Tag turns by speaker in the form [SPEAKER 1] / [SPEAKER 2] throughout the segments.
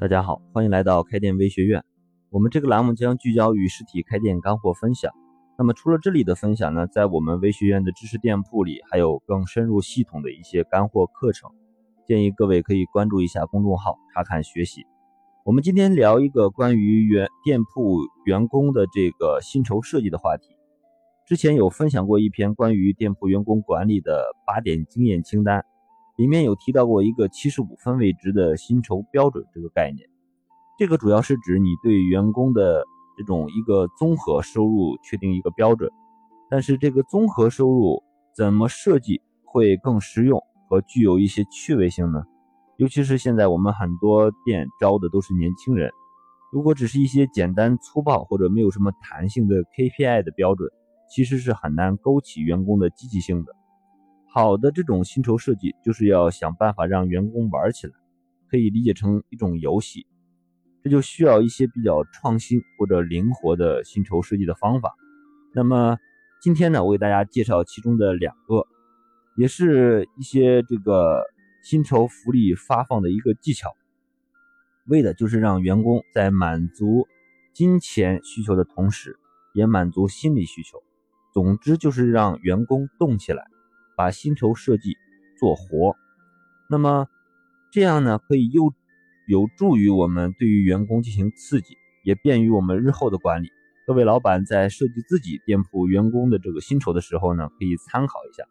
[SPEAKER 1] 大家好，欢迎来到开店微学院。我们这个栏目将聚焦于实体开店干货分享。那么除了这里的分享呢，在我们微学院的知识店铺里，还有更深入系统的一些干货课程，建议各位可以关注一下公众号查看学习。我们今天聊一个关于原店铺员工的这个薪酬设计的话题。之前有分享过一篇关于店铺员工管理的八点经验清单。里面有提到过一个七十五分为值的薪酬标准这个概念，这个主要是指你对员工的这种一个综合收入确定一个标准，但是这个综合收入怎么设计会更实用和具有一些趣味性呢？尤其是现在我们很多店招的都是年轻人，如果只是一些简单粗暴或者没有什么弹性的 KPI 的标准，其实是很难勾起员工的积极性的。好的，这种薪酬设计就是要想办法让员工玩起来，可以理解成一种游戏，这就需要一些比较创新或者灵活的薪酬设计的方法。那么今天呢，我给大家介绍其中的两个，也是一些这个薪酬福利发放的一个技巧，为的就是让员工在满足金钱需求的同时，也满足心理需求。总之就是让员工动起来。把薪酬设计做活，那么这样呢，可以又有助于我们对于员工进行刺激，也便于我们日后的管理。各位老板在设计自己店铺员工的这个薪酬的时候呢，可以参考一下。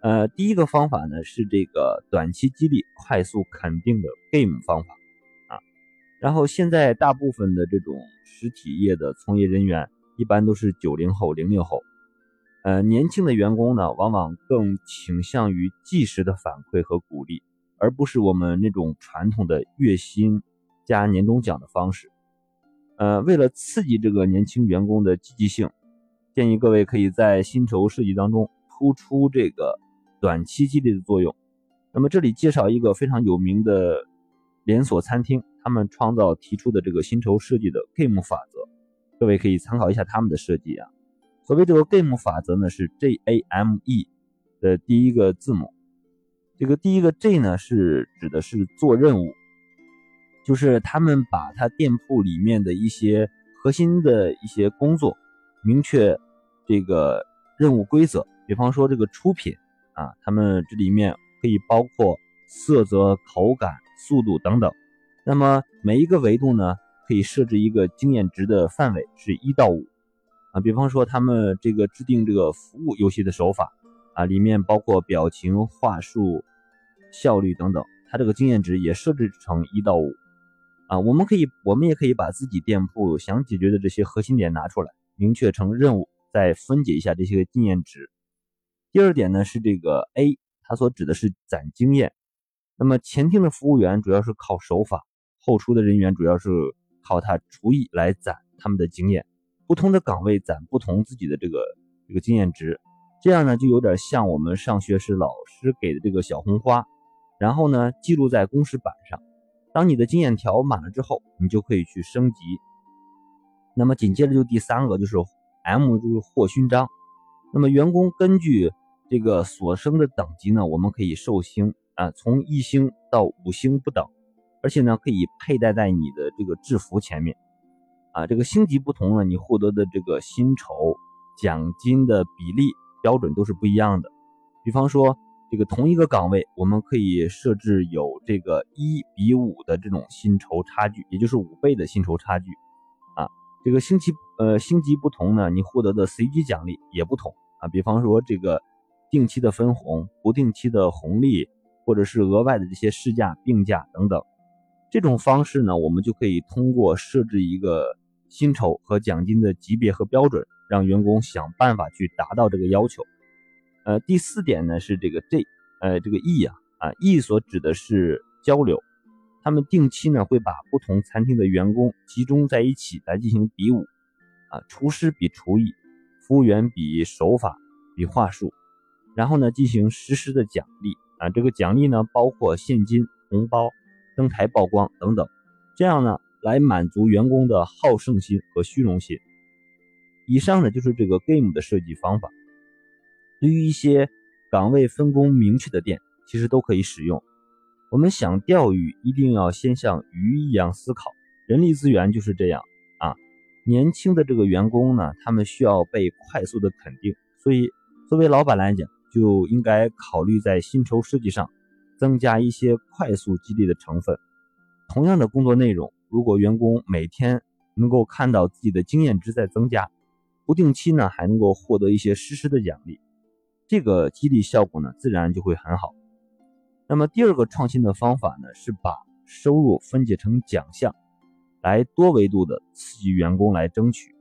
[SPEAKER 1] 呃，第一个方法呢是这个短期激励、快速肯定的 game 方法啊。然后现在大部分的这种实体业的从业人员，一般都是九零后、零零后。呃，年轻的员工呢，往往更倾向于即时的反馈和鼓励，而不是我们那种传统的月薪加年终奖的方式。呃，为了刺激这个年轻员工的积极性，建议各位可以在薪酬设计当中突出这个短期激励的作用。那么这里介绍一个非常有名的连锁餐厅，他们创造提出的这个薪酬设计的 game 法则，各位可以参考一下他们的设计啊。所谓这个 game 法则呢，是 J A M E 的第一个字母。这个第一个 J 呢，是指的是做任务，就是他们把他店铺里面的一些核心的一些工作，明确这个任务规则。比方说这个出品啊，他们这里面可以包括色泽、口感、速度等等。那么每一个维度呢，可以设置一个经验值的范围，是一到五。啊，比方说他们这个制定这个服务游戏的手法啊，里面包括表情、话术、效率等等，它这个经验值也设置成一到五啊。我们可以，我们也可以把自己店铺想解决的这些核心点拿出来，明确成任务，再分解一下这些经验值。第二点呢是这个 A，它所指的是攒经验。那么前厅的服务员主要是靠手法，后厨的人员主要是靠他厨艺来攒他们的经验。不同的岗位攒不同自己的这个这个经验值，这样呢就有点像我们上学时老师给的这个小红花，然后呢记录在公示板上。当你的经验条满了之后，你就可以去升级。那么紧接着就第三个就是 M 就是获勋章。那么员工根据这个所升的等级呢，我们可以授星啊，从一星到五星不等，而且呢可以佩戴在你的这个制服前面。啊，这个星级不同呢，你获得的这个薪酬奖金的比例标准都是不一样的。比方说，这个同一个岗位，我们可以设置有这个一比五的这种薪酬差距，也就是五倍的薪酬差距。啊，这个星级呃星级不同呢，你获得的随机奖励也不同啊。比方说，这个定期的分红、不定期的红利，或者是额外的这些事假、病假等等，这种方式呢，我们就可以通过设置一个。薪酬和奖金的级别和标准，让员工想办法去达到这个要求。呃，第四点呢是这个 J，呃，这个 E 啊啊 E 所指的是交流，他们定期呢会把不同餐厅的员工集中在一起来进行比武，啊，厨师比厨艺，服务员比手法，比话术，然后呢进行实时的奖励啊，这个奖励呢包括现金、红包、登台曝光等等，这样呢。来满足员工的好胜心和虚荣心。以上呢就是这个 game 的设计方法，对于一些岗位分工明确的店，其实都可以使用。我们想钓鱼，一定要先像鱼一样思考。人力资源就是这样啊。年轻的这个员工呢，他们需要被快速的肯定，所以作为老板来讲，就应该考虑在薪酬设计上增加一些快速激励的成分。同样的工作内容，如果员工每天能够看到自己的经验值在增加，不定期呢还能够获得一些实时的奖励，这个激励效果呢自然就会很好。那么第二个创新的方法呢，是把收入分解成奖项，来多维度的刺激员工来争取。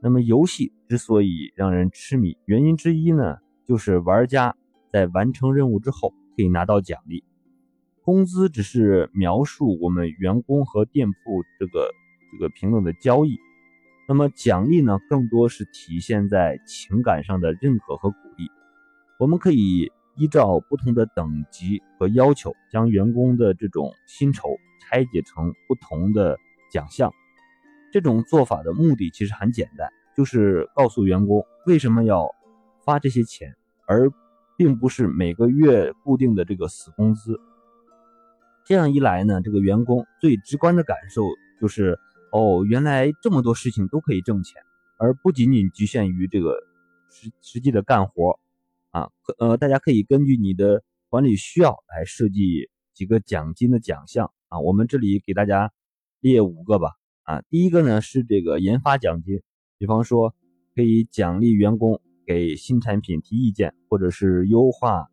[SPEAKER 1] 那么游戏之所以让人痴迷，原因之一呢，就是玩家在完成任务之后可以拿到奖励。工资只是描述我们员工和店铺这个这个平等的交易，那么奖励呢，更多是体现在情感上的认可和鼓励。我们可以。依照不同的等级和要求，将员工的这种薪酬拆解成不同的奖项。这种做法的目的其实很简单，就是告诉员工为什么要发这些钱，而并不是每个月固定的这个死工资。这样一来呢，这个员工最直观的感受就是：哦，原来这么多事情都可以挣钱，而不仅仅局限于这个实实际的干活。啊，呃，大家可以根据你的管理需要来设计几个奖金的奖项啊。我们这里给大家列五个吧。啊，第一个呢是这个研发奖金，比方说可以奖励员工给新产品提意见，或者是优化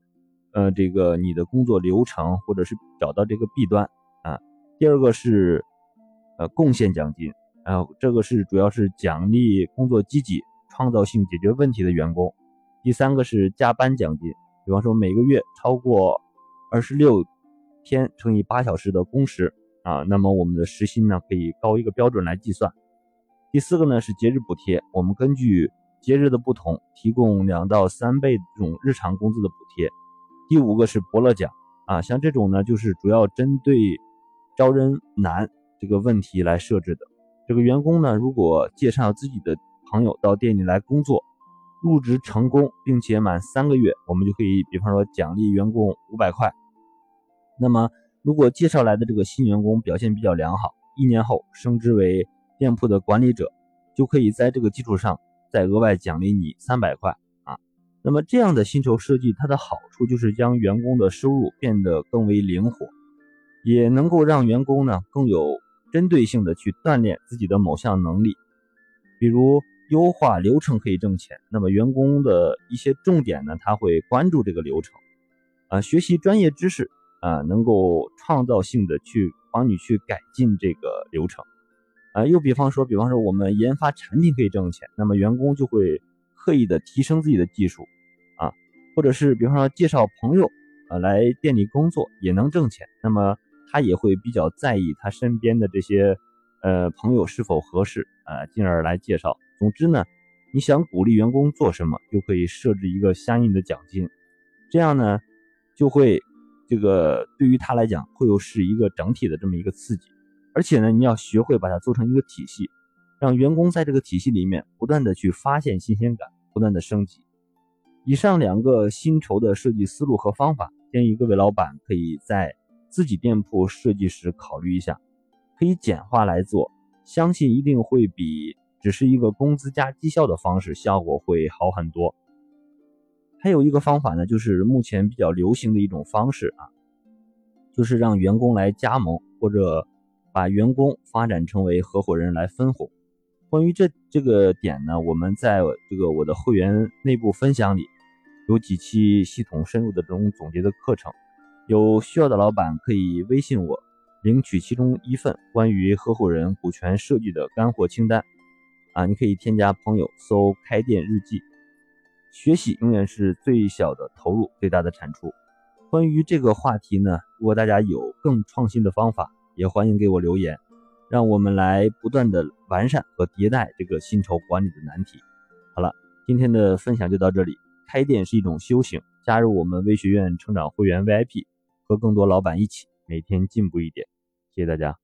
[SPEAKER 1] 呃这个你的工作流程，或者是找到这个弊端啊。第二个是呃贡献奖金，啊，这个是主要是奖励工作积极、创造性解决问题的员工。第三个是加班奖金，比方说每个月超过二十六天乘以八小时的工时啊，那么我们的时薪呢可以高一个标准来计算。第四个呢是节日补贴，我们根据节日的不同提供两到三倍这种日常工资的补贴。第五个是伯乐奖啊，像这种呢就是主要针对招人难这个问题来设置的。这个员工呢如果介绍自己的朋友到店里来工作。入职成功，并且满三个月，我们就可以，比方说奖励员工五百块。那么，如果介绍来的这个新员工表现比较良好，一年后升职为店铺的管理者，就可以在这个基础上再额外奖励你三百块。那么这样的薪酬设计，它的好处就是将员工的收入变得更为灵活，也能够让员工呢更有针对性的去锻炼自己的某项能力，比如。优化流程可以挣钱，那么员工的一些重点呢，他会关注这个流程，啊，学习专业知识啊，能够创造性的去帮你去改进这个流程，啊，又比方说，比方说我们研发产品可以挣钱，那么员工就会刻意的提升自己的技术，啊，或者是比方说介绍朋友呃来店里工作也能挣钱，那么他也会比较在意他身边的这些呃朋友是否合适啊，进而来介绍。总之呢，你想鼓励员工做什么，就可以设置一个相应的奖金，这样呢，就会这个对于他来讲会有是一个整体的这么一个刺激，而且呢，你要学会把它做成一个体系，让员工在这个体系里面不断的去发现新鲜感，不断的升级。以上两个薪酬的设计思路和方法，建议各位老板可以在自己店铺设计时考虑一下，可以简化来做，相信一定会比。只是一个工资加绩效的方式，效果会好很多。还有一个方法呢，就是目前比较流行的一种方式啊，就是让员工来加盟，或者把员工发展成为合伙人来分红。关于这这个点呢，我们在这个我的会员内部分享里有几期系统深入的这种总结的课程，有需要的老板可以微信我领取其中一份关于合伙人股权设计的干货清单。啊，你可以添加朋友，搜“开店日记”。学习永远是最小的投入，最大的产出。关于这个话题呢，如果大家有更创新的方法，也欢迎给我留言，让我们来不断的完善和迭代这个薪酬管理的难题。好了，今天的分享就到这里。开店是一种修行，加入我们微学院成长会员 VIP，和更多老板一起每天进步一点。谢谢大家。